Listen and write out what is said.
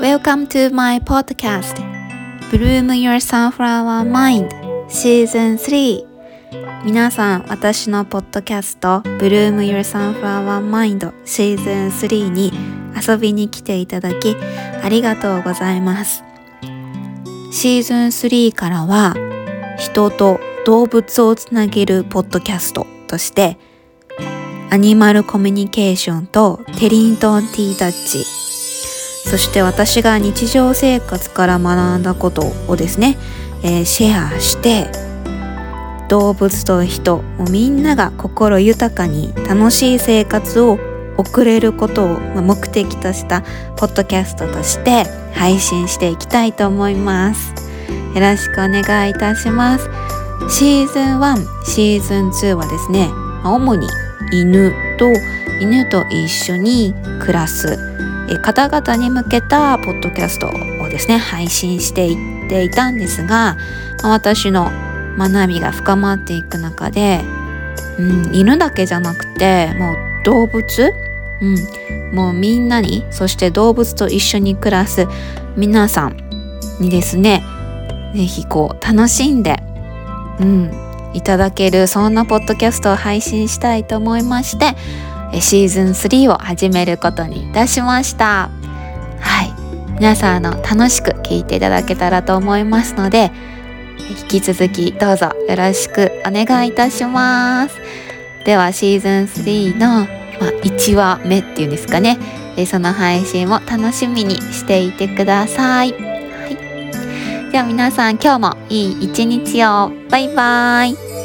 Welcome to my podcast. Bloom Your Sunflower Mind Season 3皆さん、私のポッドキャスト Bloom Your Sunflower Mind Season 3に遊びに来ていただきありがとうございます。シーズン3からは人と動物をつなげるポッドキャストとしてアニマルコミュニケーションとテリントンティータッチそして私が日常生活から学んだことをですね、えー、シェアして動物と人みんなが心豊かに楽しい生活を送れることを目的としたポッドキャストとして配信していきたいと思います。よろしくお願いいたします。シーズン1、シーズン2はですね、主に犬と犬と一緒に暮らす方々に向けたポッドキャストをですね配信していっていたんですが私の学びが深まっていく中で、うん、犬だけじゃなくてもう動物、うん、もうみんなにそして動物と一緒に暮らす皆さんにですね是非こう楽しんで、うん、いただけるそんなポッドキャストを配信したいと思いましてシーズン3を始めることにいたしました。はい。皆さんの楽しく聞いていただけたらと思いますので引き続きどうぞよろしくお願いいたします。ではシーズン3の、まあ、1話目っていうんですかね。その配信も楽しみにしていてください、はい、では皆さん今日もいい一日を。バイバーイ。